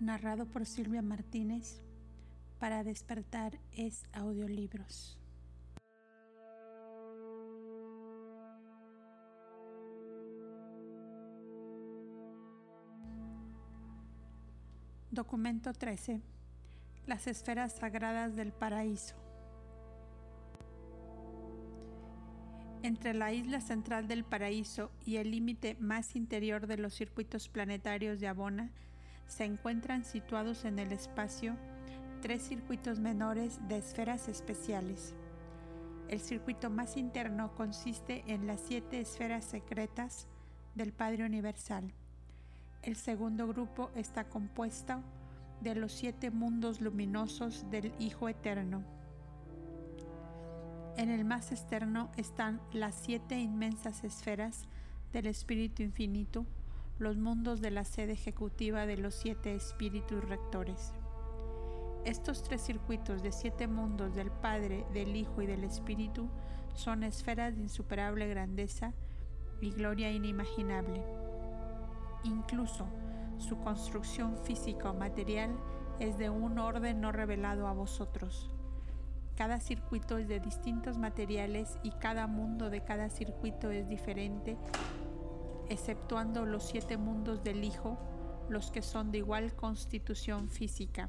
narrado por Silvia Martínez para despertar es audiolibros. Documento 13. Las esferas sagradas del paraíso. Entre la isla central del paraíso y el límite más interior de los circuitos planetarios de Abona se encuentran situados en el espacio tres circuitos menores de esferas especiales. El circuito más interno consiste en las siete esferas secretas del Padre Universal. El segundo grupo está compuesto de los siete mundos luminosos del Hijo Eterno. En el más externo están las siete inmensas esferas del Espíritu Infinito, los mundos de la sede ejecutiva de los siete espíritus rectores. Estos tres circuitos de siete mundos del Padre, del Hijo y del Espíritu son esferas de insuperable grandeza y gloria inimaginable. Incluso su construcción física o material es de un orden no revelado a vosotros. Cada circuito es de distintos materiales y cada mundo de cada circuito es diferente exceptuando los siete mundos del Hijo, los que son de igual constitución física.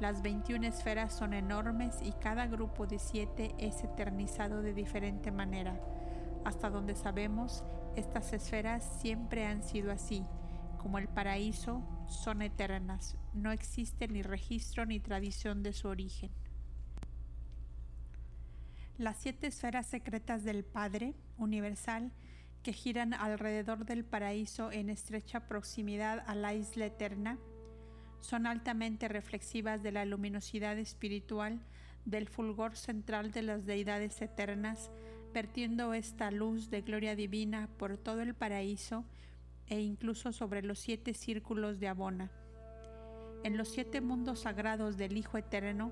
Las 21 esferas son enormes y cada grupo de siete es eternizado de diferente manera. Hasta donde sabemos, estas esferas siempre han sido así. Como el paraíso, son eternas. No existe ni registro ni tradición de su origen. Las siete esferas secretas del Padre universal que giran alrededor del paraíso en estrecha proximidad a la isla eterna, son altamente reflexivas de la luminosidad espiritual del fulgor central de las deidades eternas, vertiendo esta luz de gloria divina por todo el paraíso e incluso sobre los siete círculos de Abona. En los siete mundos sagrados del Hijo Eterno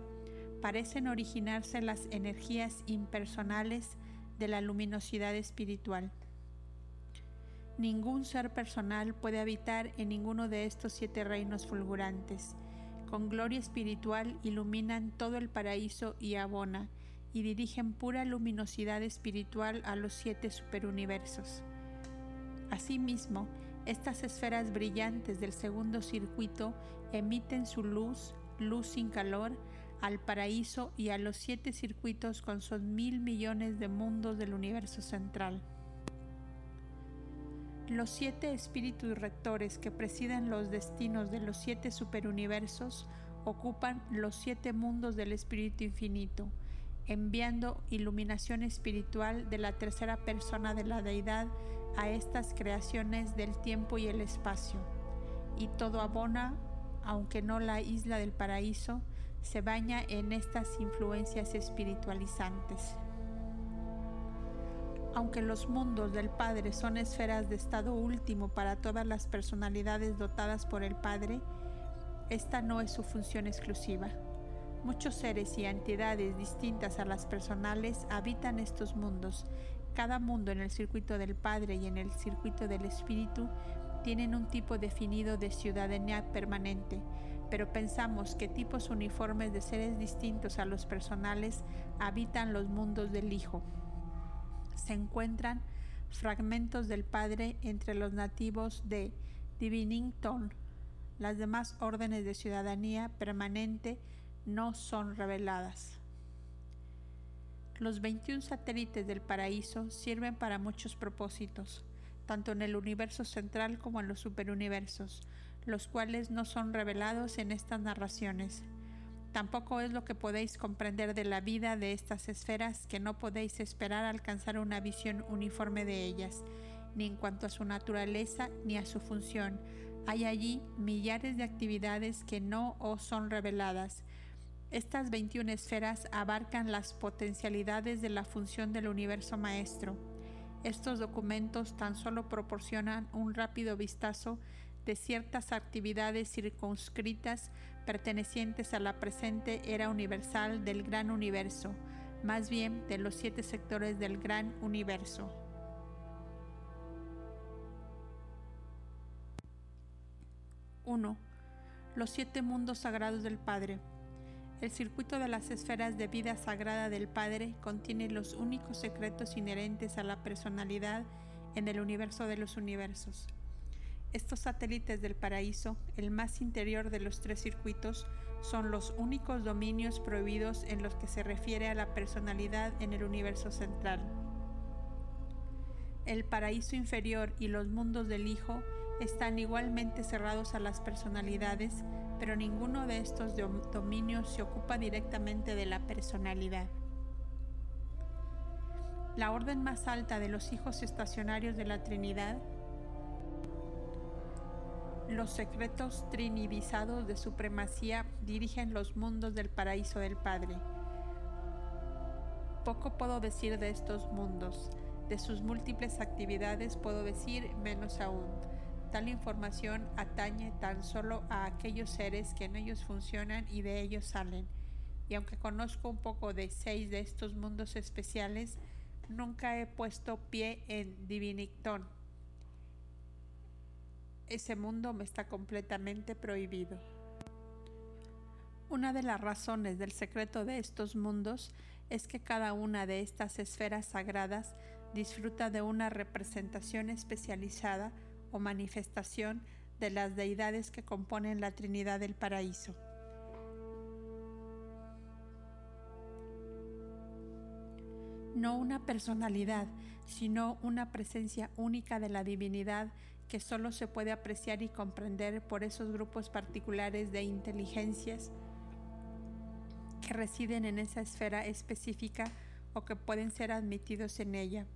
parecen originarse las energías impersonales de la luminosidad espiritual. Ningún ser personal puede habitar en ninguno de estos siete reinos fulgurantes. Con gloria espiritual iluminan todo el paraíso y abona, y dirigen pura luminosidad espiritual a los siete superuniversos. Asimismo, estas esferas brillantes del segundo circuito emiten su luz, luz sin calor, al paraíso y a los siete circuitos con sus mil millones de mundos del universo central. Los siete espíritus rectores que presiden los destinos de los siete superuniversos ocupan los siete mundos del Espíritu Infinito, enviando iluminación espiritual de la tercera persona de la deidad a estas creaciones del tiempo y el espacio. Y todo abona, aunque no la isla del paraíso, se baña en estas influencias espiritualizantes. Aunque los mundos del Padre son esferas de estado último para todas las personalidades dotadas por el Padre, esta no es su función exclusiva. Muchos seres y entidades distintas a las personales habitan estos mundos. Cada mundo en el circuito del Padre y en el circuito del Espíritu tienen un tipo definido de ciudadanía permanente, pero pensamos que tipos uniformes de seres distintos a los personales habitan los mundos del Hijo se encuentran fragmentos del Padre entre los nativos de Divinington. Las demás órdenes de ciudadanía permanente no son reveladas. Los 21 satélites del paraíso sirven para muchos propósitos, tanto en el universo central como en los superuniversos, los cuales no son revelados en estas narraciones Tampoco es lo que podéis comprender de la vida de estas esferas que no podéis esperar alcanzar una visión uniforme de ellas, ni en cuanto a su naturaleza ni a su función. Hay allí millares de actividades que no os son reveladas. Estas 21 esferas abarcan las potencialidades de la función del universo maestro. Estos documentos tan solo proporcionan un rápido vistazo de ciertas actividades circunscritas pertenecientes a la presente era universal del gran universo, más bien de los siete sectores del gran universo. ¡1! Los siete mundos sagrados del Padre. El circuito de las esferas de vida sagrada del Padre contiene los únicos secretos inherentes a la personalidad en el universo de los universos. Estos satélites del paraíso, el más interior de los tres circuitos, son los únicos dominios prohibidos en los que se refiere a la personalidad en el universo central. El paraíso inferior y los mundos del Hijo están igualmente cerrados a las personalidades, pero ninguno de estos dominios se ocupa directamente de la personalidad. La orden más alta de los hijos estacionarios de la Trinidad los secretos trinidizados de supremacía dirigen los mundos del paraíso del Padre. Poco puedo decir de estos mundos, de sus múltiples actividades puedo decir menos aún. Tal información atañe tan solo a aquellos seres que en ellos funcionan y de ellos salen. Y aunque conozco un poco de seis de estos mundos especiales, nunca he puesto pie en Divinictón ese mundo me está completamente prohibido. Una de las razones del secreto de estos mundos es que cada una de estas esferas sagradas disfruta de una representación especializada o manifestación de las deidades que componen la Trinidad del Paraíso. No una personalidad, sino una presencia única de la divinidad que solo se puede apreciar y comprender por esos grupos particulares de inteligencias que residen en esa esfera específica o que pueden ser admitidos en ella.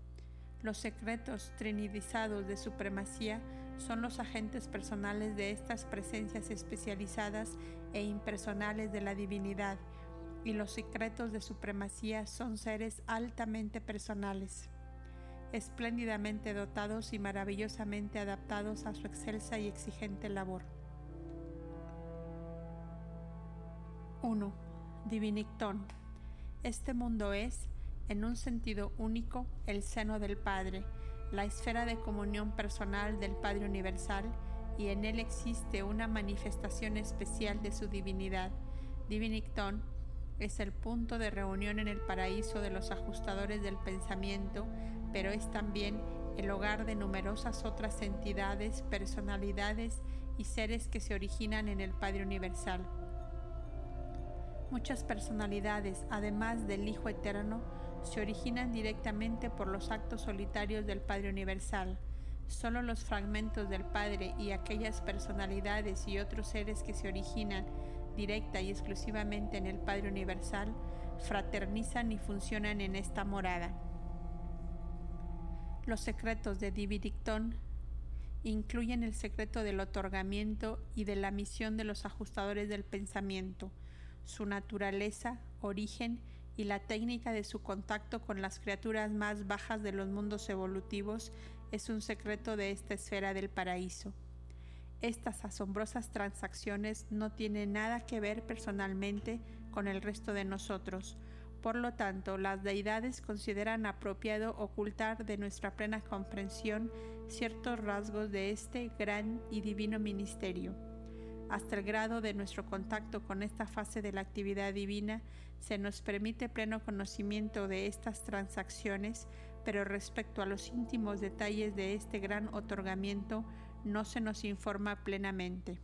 Los secretos trinidizados de supremacía son los agentes personales de estas presencias especializadas e impersonales de la divinidad, y los secretos de supremacía son seres altamente personales espléndidamente dotados y maravillosamente adaptados a su excelsa y exigente labor. 1. Divinictón. Este mundo es, en un sentido único, el seno del Padre, la esfera de comunión personal del Padre Universal, y en él existe una manifestación especial de su divinidad. Divinictón es el punto de reunión en el paraíso de los ajustadores del pensamiento pero es también el hogar de numerosas otras entidades, personalidades y seres que se originan en el Padre Universal. Muchas personalidades, además del Hijo Eterno, se originan directamente por los actos solitarios del Padre Universal. Solo los fragmentos del Padre y aquellas personalidades y otros seres que se originan directa y exclusivamente en el Padre Universal fraternizan y funcionan en esta morada. Los secretos de Dividictón incluyen el secreto del otorgamiento y de la misión de los ajustadores del pensamiento, su naturaleza, origen y la técnica de su contacto con las criaturas más bajas de los mundos evolutivos es un secreto de esta esfera del paraíso. Estas asombrosas transacciones no tienen nada que ver personalmente con el resto de nosotros, por lo tanto, las deidades consideran apropiado ocultar de nuestra plena comprensión ciertos rasgos de este gran y divino ministerio. Hasta el grado de nuestro contacto con esta fase de la actividad divina, se nos permite pleno conocimiento de estas transacciones, pero respecto a los íntimos detalles de este gran otorgamiento, no se nos informa plenamente.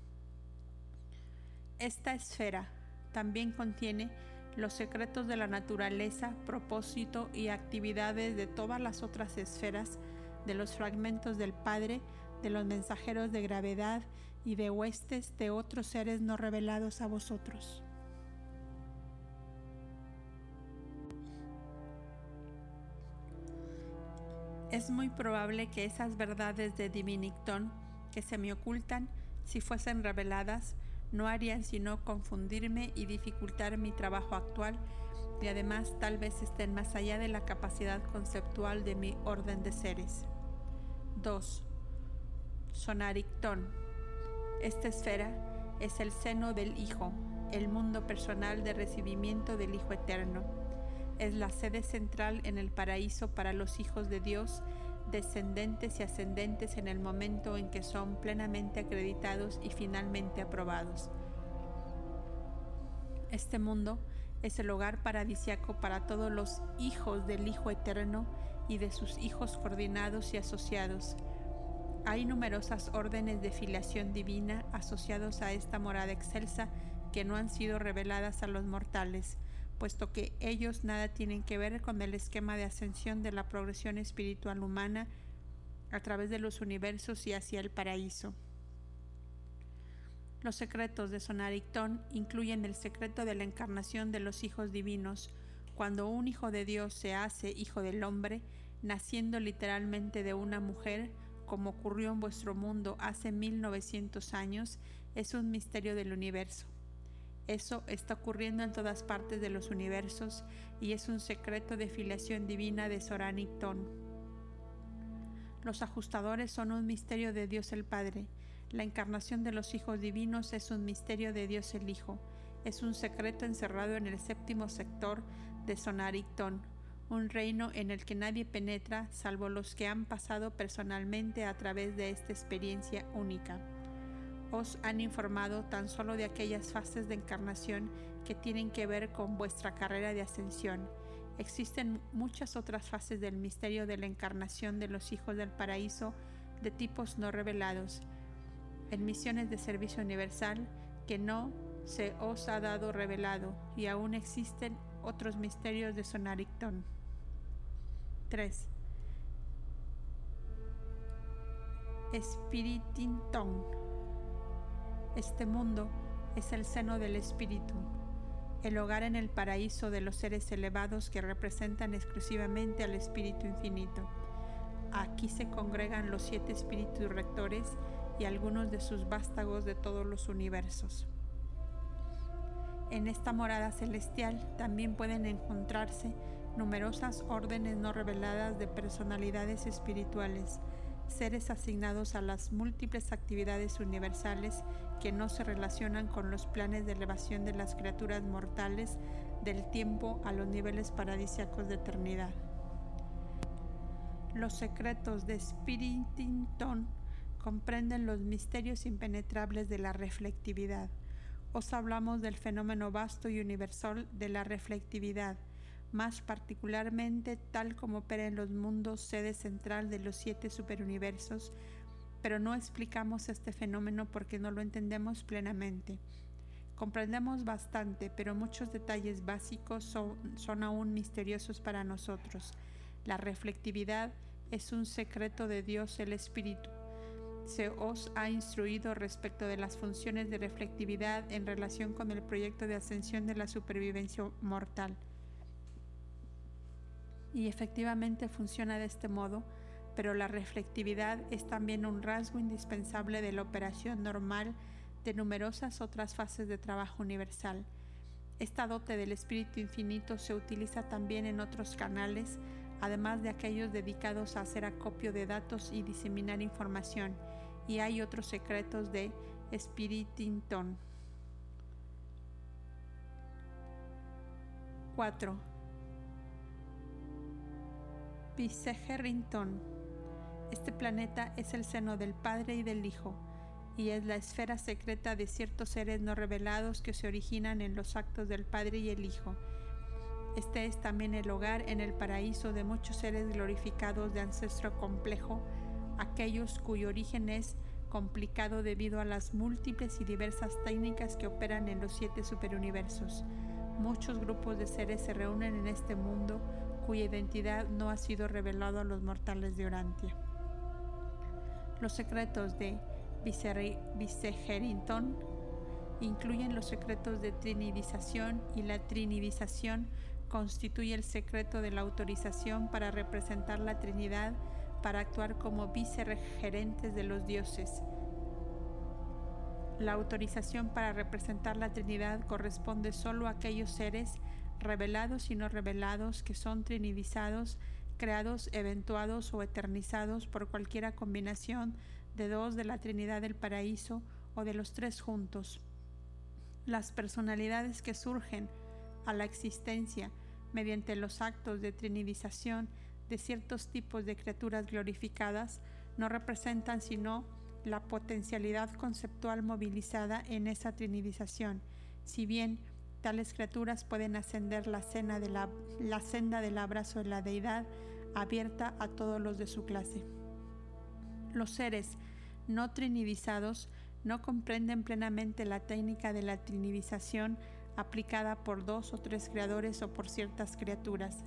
Esta esfera también contiene los secretos de la naturaleza, propósito y actividades de todas las otras esferas, de los fragmentos del Padre, de los mensajeros de gravedad y de huestes de otros seres no revelados a vosotros. Es muy probable que esas verdades de Divinictón que se me ocultan, si fuesen reveladas, no harían sino confundirme y dificultar mi trabajo actual y además tal vez estén más allá de la capacidad conceptual de mi orden de seres. 2. Sonarictón. Esta esfera es el seno del Hijo, el mundo personal de recibimiento del Hijo Eterno. Es la sede central en el paraíso para los hijos de Dios, descendentes y ascendentes en el momento en que son plenamente acreditados y finalmente aprobados. Este mundo es el hogar paradisiaco para todos los hijos del Hijo Eterno y de sus hijos coordinados y asociados. Hay numerosas órdenes de filiación divina asociados a esta morada excelsa que no han sido reveladas a los mortales, puesto que ellos nada tienen que ver con el esquema de ascensión de la progresión espiritual humana a través de los universos y hacia el paraíso. Los secretos de Sonarictón incluyen el secreto de la encarnación de los hijos divinos, cuando un hijo de Dios se hace hijo del hombre, naciendo literalmente de una mujer, como ocurrió en vuestro mundo hace 1900 años, es un misterio del universo. Eso está ocurriendo en todas partes de los universos y es un secreto de filiación divina de Soranictón. Los ajustadores son un misterio de Dios el Padre, la encarnación de los hijos divinos es un misterio de Dios el Hijo, es un secreto encerrado en el séptimo sector de Sonarictón, un reino en el que nadie penetra salvo los que han pasado personalmente a través de esta experiencia única. Os han informado tan solo de aquellas fases de encarnación que tienen que ver con vuestra carrera de ascensión. Existen muchas otras fases del misterio de la encarnación de los hijos del paraíso de tipos no revelados, en misiones de servicio universal que no se os ha dado revelado y aún existen otros misterios de Sonarictón. 3. Espiritinton. Este mundo es el seno del espíritu, el hogar en el paraíso de los seres elevados que representan exclusivamente al espíritu infinito. Aquí se congregan los siete espíritus rectores y algunos de sus vástagos de todos los universos. En esta morada celestial también pueden encontrarse numerosas órdenes no reveladas de personalidades espirituales, seres asignados a las múltiples actividades universales que no se relacionan con los planes de elevación de las criaturas mortales del tiempo a los niveles paradisiacos de eternidad. Los secretos de Spiritington comprenden los misterios impenetrables de la reflectividad. Os hablamos del fenómeno vasto y universal de la reflectividad, más particularmente tal como opera en los mundos sede central de los siete superuniversos, pero no explicamos este fenómeno porque no lo entendemos plenamente. Comprendemos bastante, pero muchos detalles básicos son, son aún misteriosos para nosotros. La reflectividad es un secreto de Dios el Espíritu se os ha instruido respecto de las funciones de reflectividad en relación con el proyecto de ascensión de la supervivencia mortal. Y efectivamente funciona de este modo, pero la reflectividad es también un rasgo indispensable de la operación normal de numerosas otras fases de trabajo universal. Esta dote del espíritu infinito se utiliza también en otros canales, además de aquellos dedicados a hacer acopio de datos y diseminar información y hay otros secretos de Spiritington. 4. Pisegerrington. Este planeta es el seno del Padre y del Hijo, y es la esfera secreta de ciertos seres no revelados que se originan en los actos del Padre y el Hijo. Este es también el hogar en el paraíso de muchos seres glorificados de ancestro complejo aquellos cuyo origen es complicado debido a las múltiples y diversas técnicas que operan en los siete superuniversos. Muchos grupos de seres se reúnen en este mundo cuya identidad no ha sido revelado a los mortales de Orantia. Los secretos de Vicegerington incluyen los secretos de trinidización y la trinidización constituye el secreto de la autorización para representar la Trinidad para actuar como viceregentes de los dioses. La autorización para representar la Trinidad corresponde solo a aquellos seres revelados y no revelados que son trinidizados, creados, eventuados o eternizados por cualquiera combinación de dos de la Trinidad del Paraíso o de los tres juntos. Las personalidades que surgen a la existencia mediante los actos de trinidización de ciertos tipos de criaturas glorificadas no representan sino la potencialidad conceptual movilizada en esa trinidización, si bien Tales criaturas pueden ascender la, senda del abrazo de la deidad abierta a todos los de su clase. Los seres no trinidizados no comprenden plenamente la técnica de la trinidización aplicada por dos o tres creadores o por ciertas criaturas.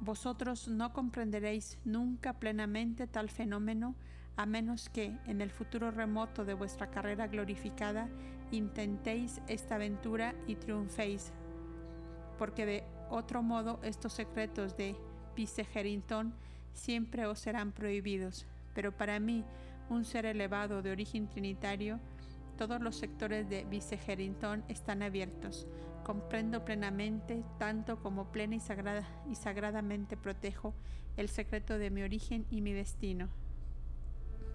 Vosotros no comprenderéis nunca plenamente tal fenómeno a menos que, en el futuro remoto de vuestra carrera glorificada, intentéis esta aventura y triunféis, porque de otro modo estos secretos de Vicegerington siempre os serán prohibidos. Pero para mí, un ser elevado de origen trinitario, todos los sectores de Vicegerington están abiertos. Comprendo plenamente, tanto como plena y, sagrada, y sagradamente protejo el secreto de mi origen y mi destino.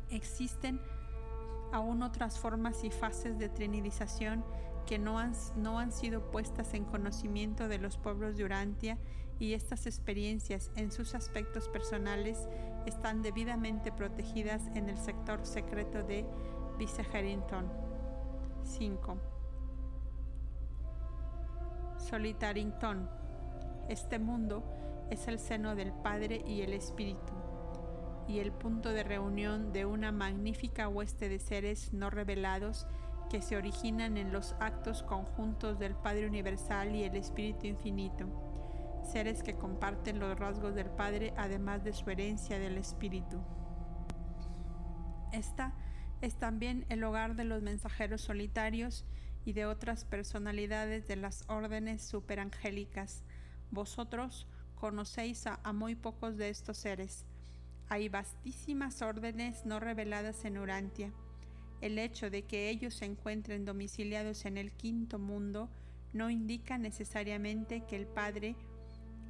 Existen aún otras formas y fases de trinidización que no han, no han sido puestas en conocimiento de los pueblos de Urantia y estas experiencias en sus aspectos personales están debidamente protegidas en el sector secreto de Vicegerington. 5. Solitarington. Este mundo es el seno del Padre y el Espíritu, y el punto de reunión de una magnífica hueste de seres no revelados que se originan en los actos conjuntos del Padre Universal y el Espíritu Infinito seres que comparten los rasgos del Padre además de su herencia del Espíritu. Esta es también el hogar de los mensajeros solitarios y de otras personalidades de las órdenes superangélicas. Vosotros conocéis a, muy pocos de estos seres. Hay vastísimas órdenes no reveladas en Urantia. El hecho de que ellos se encuentren domiciliados en el quinto mundo no indica necesariamente que el Padre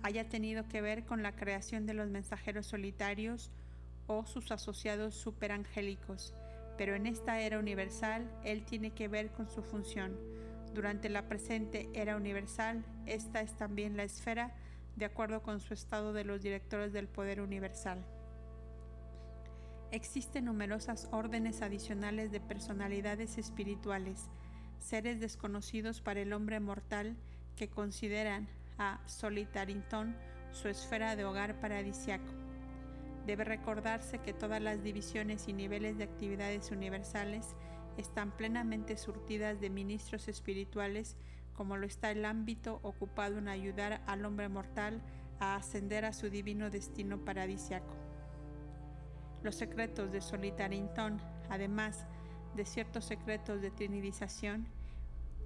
haya tenido que ver con la creación de los mensajeros solitarios o sus asociados superangélicos, pero en esta era universal él tiene que ver con su función. Durante la presente era universal, esta es también la esfera de acuerdo con su estado de los directores del poder universal. Existen numerosas órdenes adicionales de personalidades espirituales, seres desconocidos para el hombre mortal que consideran a Solitarington su esfera de hogar paradisiaco. Debe recordarse que todas las divisiones y niveles de actividades universales están plenamente surtidas de ministros espirituales, como lo está el ámbito ocupado en ayudar al hombre mortal a ascender a su divino destino paradisiaco. Los secretos de Solitarington, además de ciertos secretos de trinidización,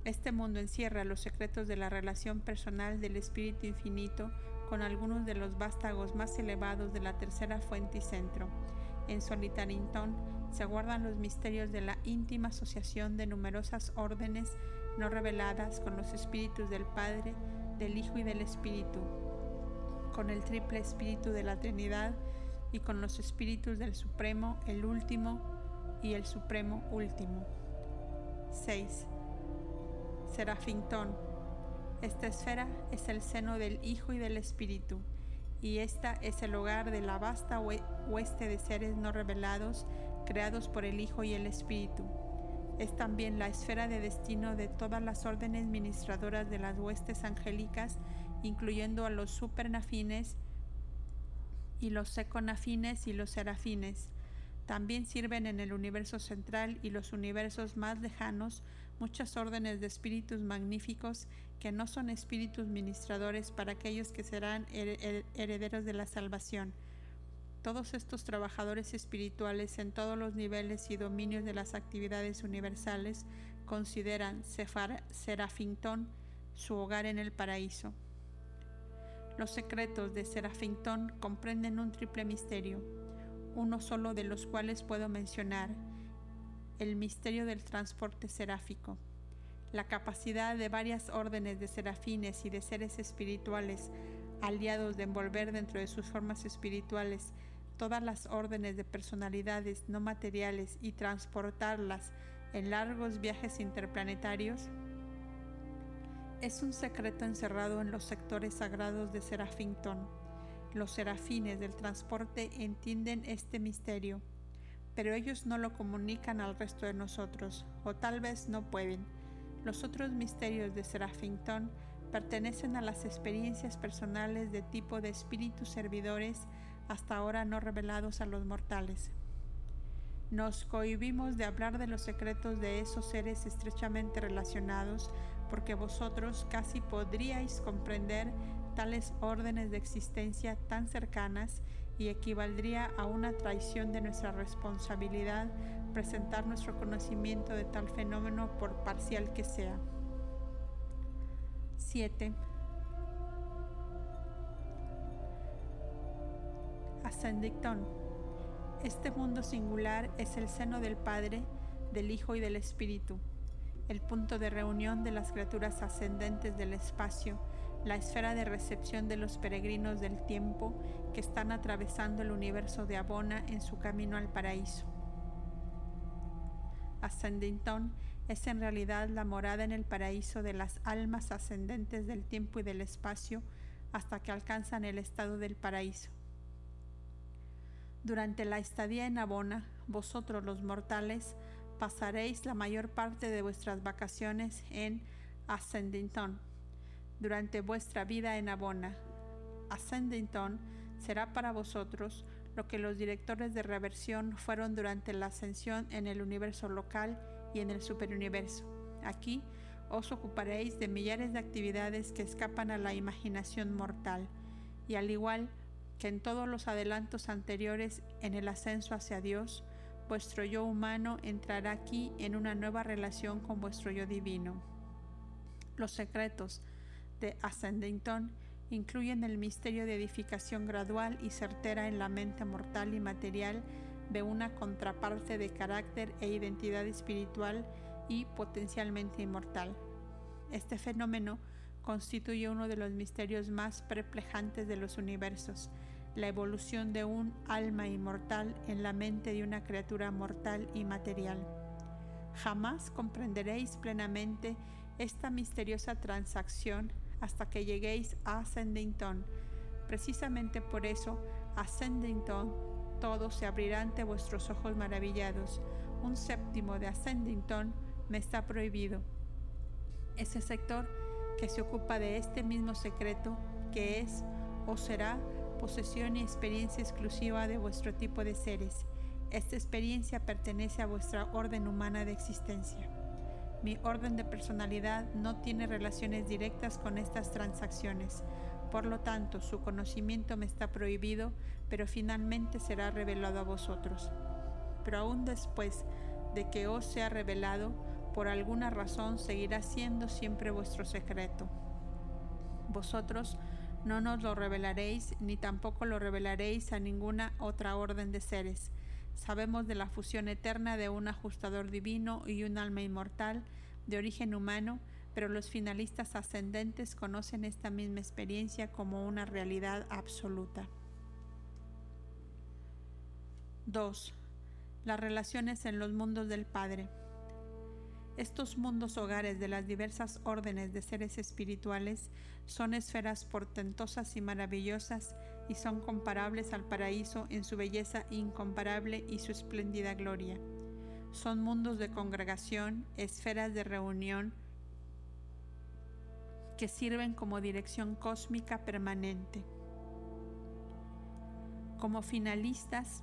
este mundo encierra los secretos de la relación personal del Espíritu Infinito con algunos de los vástagos más elevados de la tercera fuente y centro. En Solitarington se guardan los misterios de la íntima asociación de numerosas órdenes no reveladas con los espíritus del Padre, del Hijo y del Espíritu, con el triple espíritu de la Trinidad y con los espíritus del Supremo, el último y el Supremo último. 6. Serafintón. Esta esfera es el seno del Hijo y del Espíritu, y esta es el hogar de la vasta hueste de seres no revelados, creados por el Hijo y el Espíritu. Es también la esfera de destino de todas las órdenes ministradoras de las huestes angélicas, incluyendo a los supernafines y los seconafines y los serafines. También sirven en el universo central y los universos más lejanos muchas órdenes de espíritus magníficos que no son espíritus ministradores para aquellos que serán herederos de la salvación. Todos estos trabajadores espirituales en todos los niveles y dominios de las actividades universales consideran Serafintón su hogar en el paraíso. Los secretos de Serafintón comprenden un triple misterio, uno solo de los cuales puedo mencionar, el misterio del transporte seráfico. La capacidad de varias órdenes de serafines y de seres espirituales aliados de envolver dentro de sus formas espirituales todas las órdenes de personalidades no materiales y transportarlas en largos viajes interplanetarios es un secreto encerrado en los sectores sagrados de Serafintón. Los serafines del transporte entienden este misterio pero ellos no lo comunican al resto de nosotros, o tal vez no pueden. Los otros misterios de Serafintón pertenecen a las experiencias personales de tipo de espíritus servidores hasta ahora no revelados a los mortales. Nos cohibimos de hablar de los secretos de esos seres estrechamente relacionados porque vosotros casi podríais comprender tales órdenes de existencia tan cercanas y equivaldría a una traición de nuestra responsabilidad presentar nuestro conocimiento de tal fenómeno por parcial que sea. 7. Ascendictón. Este mundo singular es el seno del Padre, del Hijo y del Espíritu, el punto de reunión de las criaturas ascendentes del espacio, la esfera de recepción de los peregrinos del tiempo que están atravesando el universo de Abona en su camino al paraíso. Ascendington es en realidad la morada en el paraíso de las almas ascendentes del tiempo y del espacio hasta que alcanzan el estado del paraíso. Durante la estadía en Abona, vosotros los mortales pasaréis la mayor parte de vuestras vacaciones en Ascendington. Durante vuestra vida en Abona, Ascendington será para vosotros lo que los directores de reversión fueron durante la ascensión en el universo local y en el superuniverso. Aquí os ocuparéis de millares de actividades que escapan a la imaginación mortal, y al igual que en todos los adelantos anteriores en el ascenso hacia Dios, vuestro yo humano entrará aquí en una nueva relación con vuestro yo divino. Los secretos de Ascendington incluyen el misterio de edificación gradual y certera en la mente mortal y material de una contraparte de carácter e identidad espiritual y potencialmente inmortal. Este fenómeno constituye uno de los misterios más perplejantes de los universos, la evolución de un alma inmortal en la mente de una criatura mortal y material. Jamás comprenderéis plenamente esta misteriosa transacción hasta que lleguéis a Ascendington. Precisamente por eso, Ascendington, todo se abrirá ante vuestros ojos maravillados. Un séptimo de Ascendington me está prohibido. Ese sector que se ocupa de este mismo secreto, que es o será posesión y experiencia exclusiva de vuestro tipo de seres. Esta experiencia pertenece a vuestra orden humana de existencia. Mi orden de personalidad no tiene relaciones directas con estas transacciones. Por lo tanto, su conocimiento me está prohibido, pero finalmente será revelado a vosotros. Pero aún después de que os sea revelado, por alguna razón seguirá siendo siempre vuestro secreto. Vosotros no nos lo revelaréis, ni tampoco lo revelaréis a ninguna otra orden de seres Sabemos de la fusión eterna de un ajustador divino y un alma inmortal de origen humano, pero los finalistas ascendentes conocen esta misma experiencia como una realidad absoluta. 2. Las relaciones en los mundos del Padre. Estos mundos hogares de las diversas órdenes de seres espirituales son esferas portentosas y maravillosas y son comparables al paraíso en su belleza incomparable y su espléndida gloria. Son mundos de congregación, esferas de reunión que sirven como dirección cósmica permanente. Como finalistas,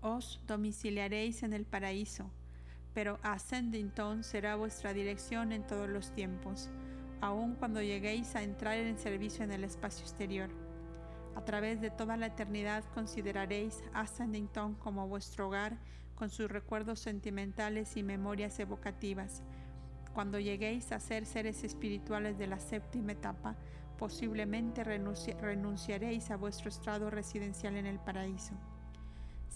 os domiciliaréis en el paraíso, pero Ascendington será vuestra dirección en todos los tiempos, aun cuando lleguéis a entrar en servicio en el espacio exterior. A través de toda la eternidad consideraréis Ascendington como vuestro hogar con sus recuerdos sentimentales y memorias evocativas. Cuando lleguéis a ser seres espirituales de la séptima etapa, posiblemente renunciaréis a vuestro estado residencial en el paraíso.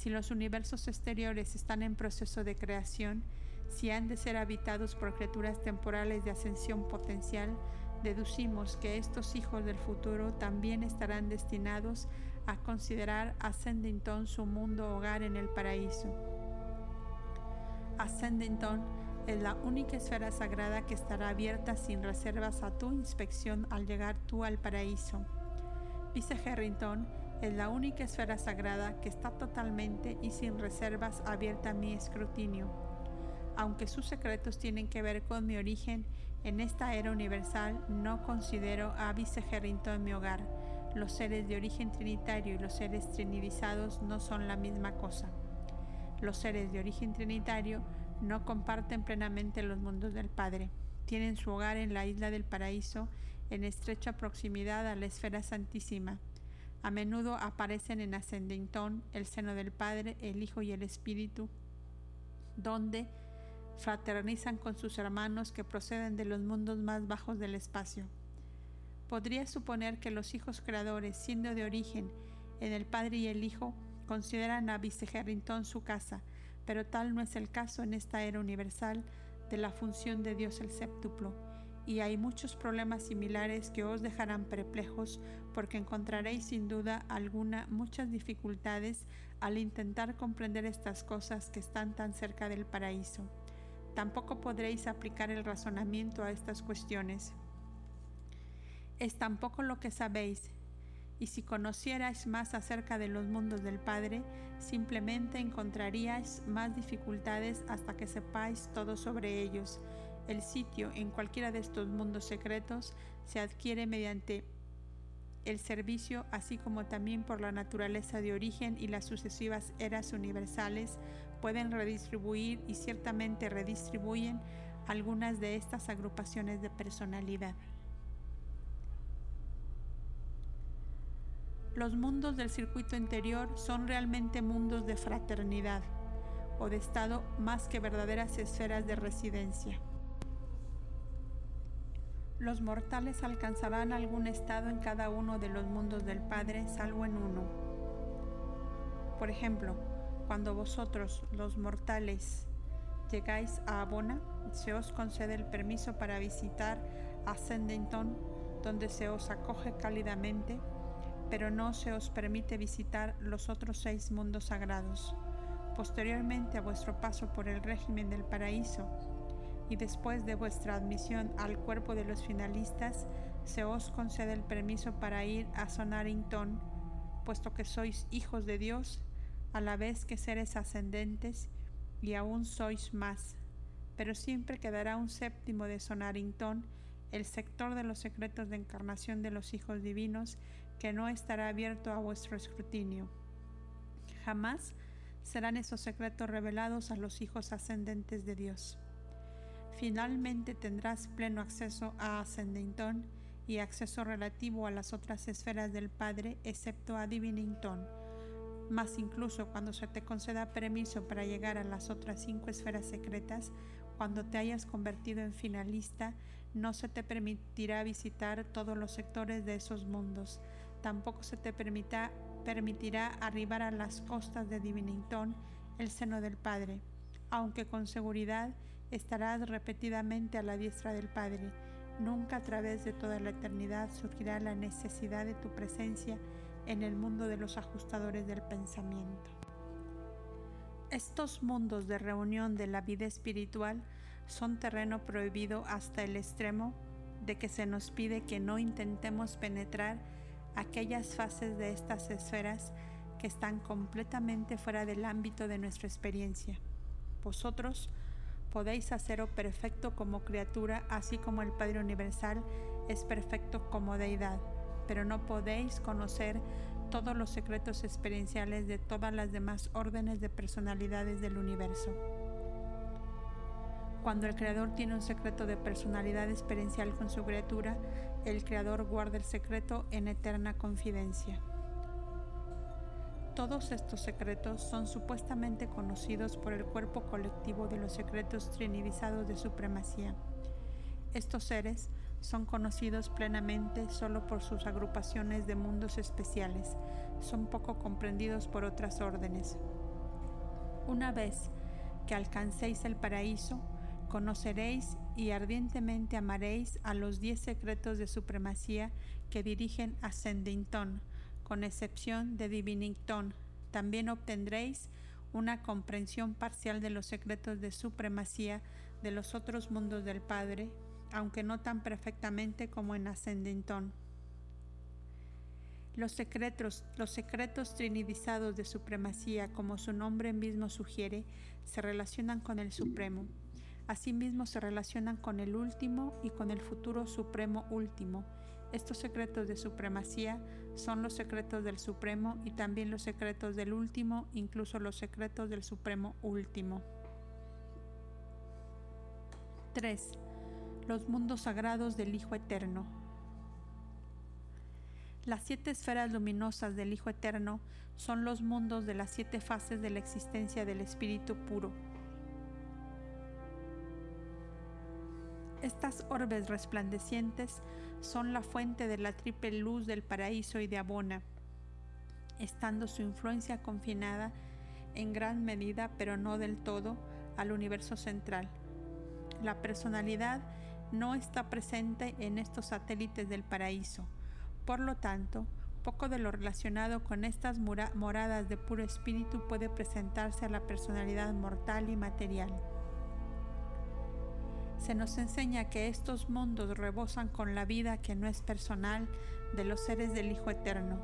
Si los universos exteriores están en proceso de creación, si han de ser habitados por criaturas temporales de ascensión potencial, deducimos que estos hijos del futuro también estarán destinados a considerar Ascendington su mundo hogar en el paraíso. Ascendington es la única esfera sagrada que estará abierta sin reservas a tu inspección al llegar tú al paraíso. Vice Harrington es la única esfera sagrada que está totalmente y sin reservas abierta a mi escrutinio Aunque sus secretos tienen que ver con mi origen, en esta era universal no considero a Vicegerrinto en mi hogar. Los seres de origen trinitario y los seres trinidizados no son la misma cosa. Los seres de origen trinitario no comparten plenamente los mundos del Padre. Tienen su hogar en la isla del paraíso, en estrecha proximidad a la esfera santísima. A menudo aparecen en Ascendentón, el seno del Padre, el Hijo y el Espíritu, donde fraternizan con sus hermanos que proceden de los mundos más bajos del espacio. Podría suponer que los hijos creadores, siendo de origen en el Padre y el Hijo, consideran a Vicegerrington su casa, pero tal no es el caso en esta era universal de la función de Dios el séptuplo, y hay muchos problemas similares que os dejarán perplejos porque encontraréis sin duda alguna muchas dificultades al intentar comprender estas cosas que están tan cerca del paraíso. Tampoco podréis aplicar el razonamiento a estas cuestiones. Es tampoco lo que sabéis, y si conocierais más acerca de los mundos del Padre, simplemente encontraríais más dificultades hasta que sepáis todo sobre ellos. El sitio en cualquiera de estos mundos secretos se adquiere mediante el servicio, así como también por la naturaleza de origen y las sucesivas eras universales, pueden redistribuir y ciertamente redistribuyen algunas de estas agrupaciones de personalidad. Los mundos del circuito interior son realmente mundos de fraternidad o de estado más que verdaderas esferas de residencia. Los mortales alcanzarán algún estado en cada uno de los mundos del Padre, salvo en uno. Por ejemplo, cuando vosotros, los mortales, llegáis a Abona, se os concede el permiso para visitar Ascendenton, donde se os acoge cálidamente, pero no se os permite visitar los otros seis mundos sagrados. Posteriormente a vuestro paso por el régimen del paraíso y después de vuestra admisión al cuerpo de los finalistas, se os concede el permiso para ir a Sonarington, puesto que sois hijos de Dios a la vez que seres ascendentes y aún sois más, pero siempre quedará un séptimo de Sonarington, el sector de los secretos de encarnación de los hijos divinos, que no estará abierto a vuestro escrutinio. Jamás serán esos secretos revelados a los hijos ascendentes de Dios. Finalmente tendrás pleno acceso a Ascendington y acceso relativo a las otras esferas del Padre, excepto a Divinington más incluso cuando se te conceda permiso para llegar a las otras cinco esferas secretas, cuando te hayas convertido en finalista, no se te permitirá visitar todos los sectores de esos mundos. Tampoco se te permitirá arribar a las costas de Divinington, el seno del Padre, aunque con seguridad estarás repetidamente a la diestra del Padre. Nunca a través de toda la eternidad surgirá la necesidad de tu presencia en el mundo de los ajustadores del pensamiento. Estos mundos de reunión de la vida espiritual son terreno prohibido hasta el extremo de que se nos pide que no intentemos penetrar aquellas fases de estas esferas que están completamente fuera del ámbito de nuestra experiencia. Vosotros podéis haceros perfecto como criatura, así como el Padre Universal es perfecto como deidad pero no podéis conocer todos los secretos experienciales de todas las demás órdenes de personalidades del universo. Cuando el Creador tiene un secreto de personalidad experiencial con su criatura, el Creador guarda el secreto en eterna confidencia. Todos estos secretos son supuestamente conocidos por el cuerpo colectivo de los secretos trinidizados de supremacía. Estos seres son conocidos plenamente solo por sus agrupaciones de mundos especiales, son poco comprendidos por otras órdenes. Una vez que alcancéis el paraíso, conoceréis y ardientemente amaréis a los diez secretos de supremacía que dirigen a Sendington, con excepción de Divinington. También obtendréis una comprensión parcial de los secretos de supremacía de los otros mundos del Padre, aunque no tan perfectamente como en Ascendington. Los secretos, los secretos trinidizados de supremacía, como su nombre mismo sugiere, se relacionan con el Supremo. Asimismo se relacionan con el último y con el futuro supremo último. Estos secretos de supremacía son los secretos del supremo y también los secretos del último, incluso los secretos del supremo último. 3. Los mundos sagrados del Hijo Eterno. Las siete esferas luminosas del Hijo Eterno son los mundos de las siete fases de la existencia del Espíritu puro Estas orbes resplandecientes son la fuente de la triple luz del paraíso y de Abona, estando su influencia confinada en gran medida, pero no del todo, al universo central. La personalidad no está presente en estos satélites del paraíso. Por lo tanto, poco de lo relacionado con estas moradas de puro espíritu puede presentarse a la personalidad mortal y material se nos enseña que estos mundos rebosan con la vida que no es personal de los seres del Hijo Eterno.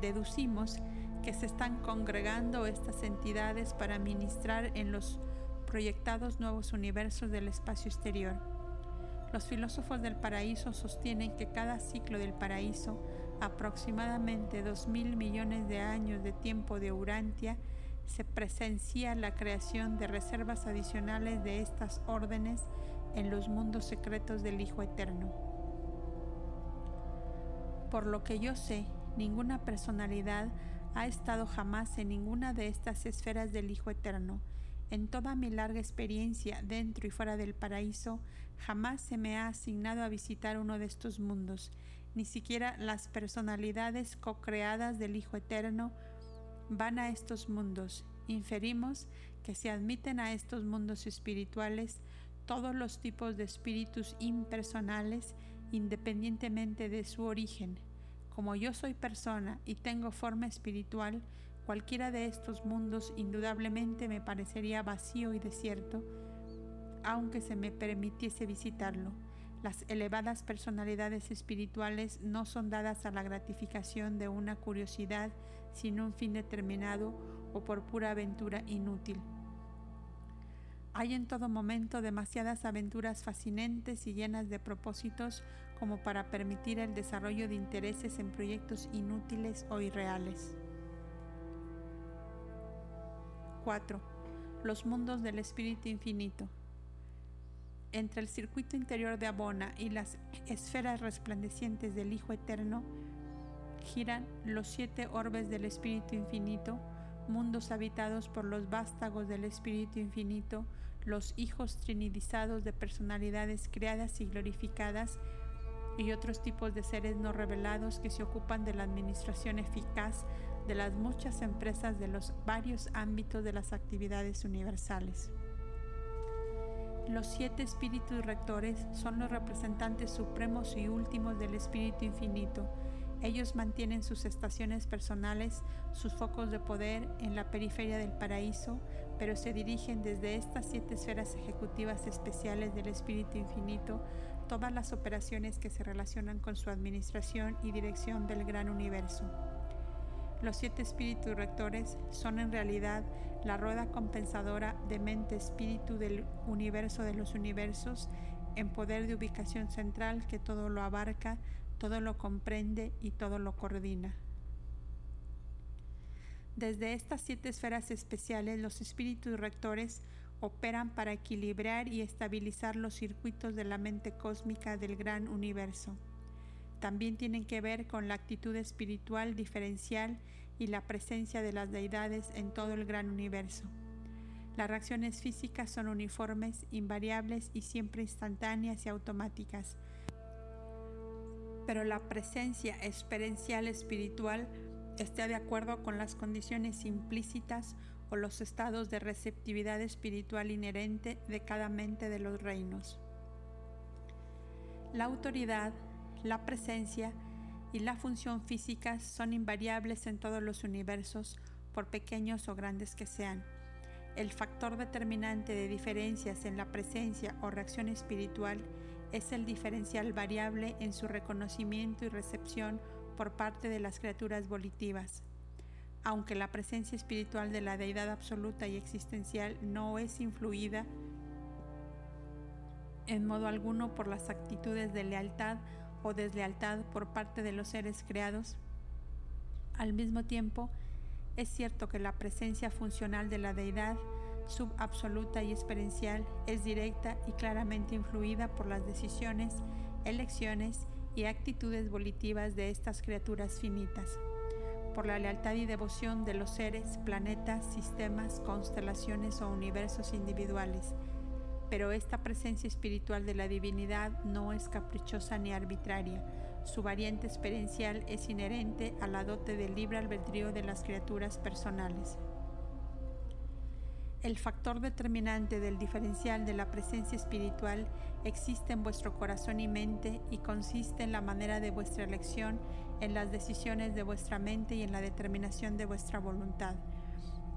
Deducimos que se están congregando estas entidades para ministrar en los proyectados nuevos universos del espacio exterior. Los filósofos del paraíso sostienen que cada ciclo del paraíso, aproximadamente dos mil millones de años de tiempo de Urantia, se presencia la creación de reservas adicionales de estas órdenes en los mundos secretos del Hijo Eterno. Por lo que yo sé, ninguna personalidad ha estado jamás en ninguna de estas esferas del Hijo Eterno. En toda mi larga experiencia dentro y fuera del paraíso, jamás se me ha asignado a visitar uno de estos mundos, ni siquiera las personalidades co-creadas del Hijo Eterno van a estos mundos. Inferimos que se admiten a estos mundos espirituales todos los tipos de espíritus impersonales independientemente de su origen. Como yo soy persona y tengo forma espiritual, cualquiera de estos mundos indudablemente me parecería vacío y desierto, aunque se me permitiese visitarlo. Las elevadas personalidades espirituales no son dadas a la gratificación de una curiosidad sin un fin determinado o por pura aventura inútil. Hay en todo momento demasiadas aventuras fascinantes y llenas de propósitos como para permitir el desarrollo de intereses en proyectos inútiles o irreales. 4. Los mundos del espíritu infinito. Entre el circuito interior de Abona y las esferas resplandecientes del Hijo Eterno giran los siete orbes del espíritu infinito, mundos habitados por los vástagos del espíritu infinito, los hijos trinidizados de personalidades creadas y glorificadas y otros tipos de seres no revelados que se ocupan de la administración eficaz de las muchas empresas de los varios ámbitos de las actividades universales. Los siete espíritus rectores son los representantes supremos y últimos del Espíritu Infinito, ellos mantienen sus estaciones personales, sus focos de poder en la periferia del paraíso, pero se dirigen desde estas siete esferas ejecutivas especiales del Espíritu Infinito todas las operaciones que se relacionan con su administración y dirección del gran universo. Los siete espíritus rectores son en realidad la rueda compensadora de mente-espíritu del universo de los universos en poder de ubicación central que todo lo abarca, todo lo comprende y todo lo coordina. Desde estas siete esferas especiales, los espíritus rectores operan para equilibrar y estabilizar los circuitos de la mente cósmica del gran universo. También tienen que ver con la actitud espiritual diferencial y la presencia de las deidades en todo el gran universo. Las reacciones físicas son uniformes, invariables y siempre instantáneas y automáticas, pero la presencia experiencial espiritual esté de acuerdo con las condiciones implícitas o los estados de receptividad espiritual inherente de cada mente de los reinos. La autoridad, la presencia y la función física son invariables en todos los universos, por pequeños o grandes que sean. El factor determinante de diferencias en la presencia o reacción espiritual es el diferencial variable en su reconocimiento y recepción por parte de las criaturas volitivas. Aunque la presencia espiritual de la deidad absoluta y existencial no es influida en modo alguno por las actitudes de lealtad o deslealtad por parte de los seres creados. Al mismo tiempo, es cierto que la presencia funcional de la deidad, subabsoluta y experiencial, es directa y claramente influida por las decisiones, elecciones y actitudes volitivas de estas criaturas finitas, por la lealtad y devoción de los seres, planetas, sistemas, constelaciones o universos individuales. Pero esta presencia espiritual de la divinidad no es caprichosa ni arbitraria, su variante experiencial es inherente a la dote del libre albedrío de las criaturas personales. El factor determinante del diferencial de la presencia espiritual existe en vuestro corazón y mente y consiste en la manera de vuestra elección, en las decisiones de vuestra mente y en la determinación de vuestra voluntad.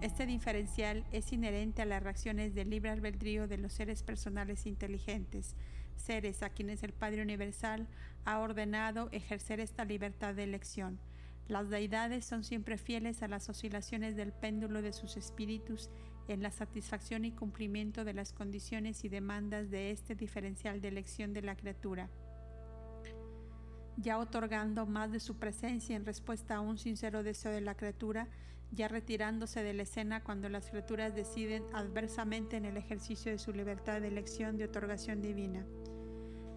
Este diferencial es inherente a las reacciones del libre albedrío de los seres personales inteligentes, seres a quienes el Padre Universal ha ordenado ejercer esta libertad de elección. Las deidades son siempre fieles a las oscilaciones del péndulo de sus espíritus en la satisfacción y cumplimiento de las condiciones y demandas de este diferencial de elección de la criatura, ya otorgando más de su presencia en respuesta a un sincero deseo de la criatura, ya retirándose de la escena cuando las criaturas deciden adversamente en el ejercicio de su libertad de elección de otorgación divina.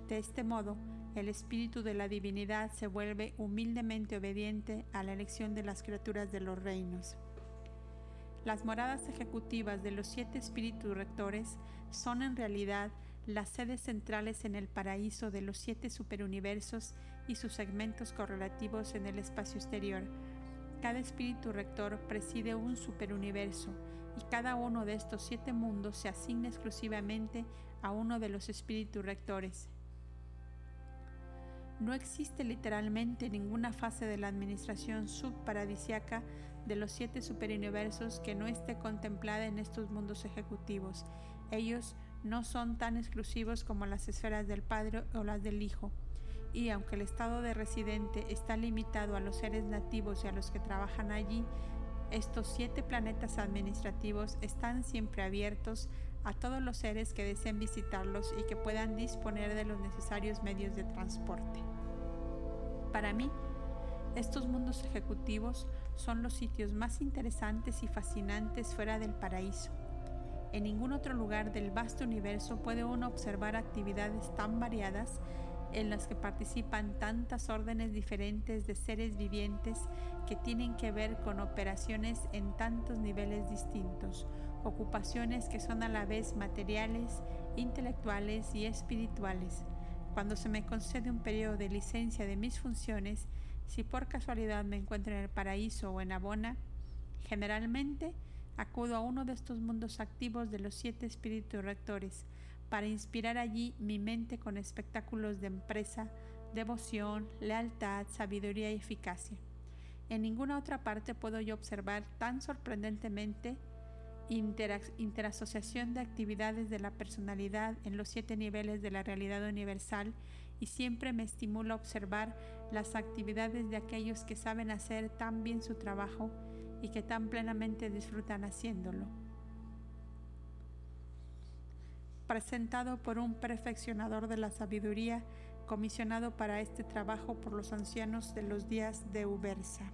De este modo, el espíritu de la divinidad se vuelve humildemente obediente a la elección de las criaturas de los reinos. Las moradas ejecutivas de los siete espíritus rectores son en realidad las sedes centrales en el paraíso de los siete superuniversos y sus segmentos correlativos en el espacio exterior. Cada espíritu rector preside un superuniverso y cada uno de estos siete mundos se asigna exclusivamente a uno de los espíritus rectores. No existe literalmente ninguna fase de la administración subparadisiaca de los siete superuniversos que no esté contemplada en estos mundos ejecutivos. Ellos no son tan exclusivos como las esferas del Padre o las del Hijo. Y aunque el estado de residente está limitado a los seres nativos y a los que trabajan allí, estos siete planetas administrativos están siempre abiertos a todos los seres que deseen visitarlos y que puedan disponer de los necesarios medios de transporte. Para mí, estos mundos ejecutivos son los sitios más interesantes y fascinantes fuera del paraíso. En ningún otro lugar del vasto universo puede uno observar actividades tan variadas en las que participan tantas órdenes diferentes de seres vivientes que tienen que ver con operaciones en tantos niveles distintos, ocupaciones que son a la vez materiales, intelectuales y espirituales. Cuando se me concede un periodo de licencia de mis funciones, si por casualidad me encuentro en el paraíso o en Abona, generalmente acudo a uno de estos mundos activos de los siete espíritus rectores para inspirar allí mi mente con espectáculos de empresa, devoción, lealtad, sabiduría y eficacia. En ninguna otra parte puedo yo observar tan sorprendentemente interasociación de actividades de la personalidad en los siete niveles de la realidad universal y siempre me estimula observar las actividades de aquellos que saben hacer tan bien su trabajo y que tan plenamente disfrutan haciéndolo. Presentado por un perfeccionador de la sabiduría, comisionado para este trabajo por los ancianos de los días de Ubersa.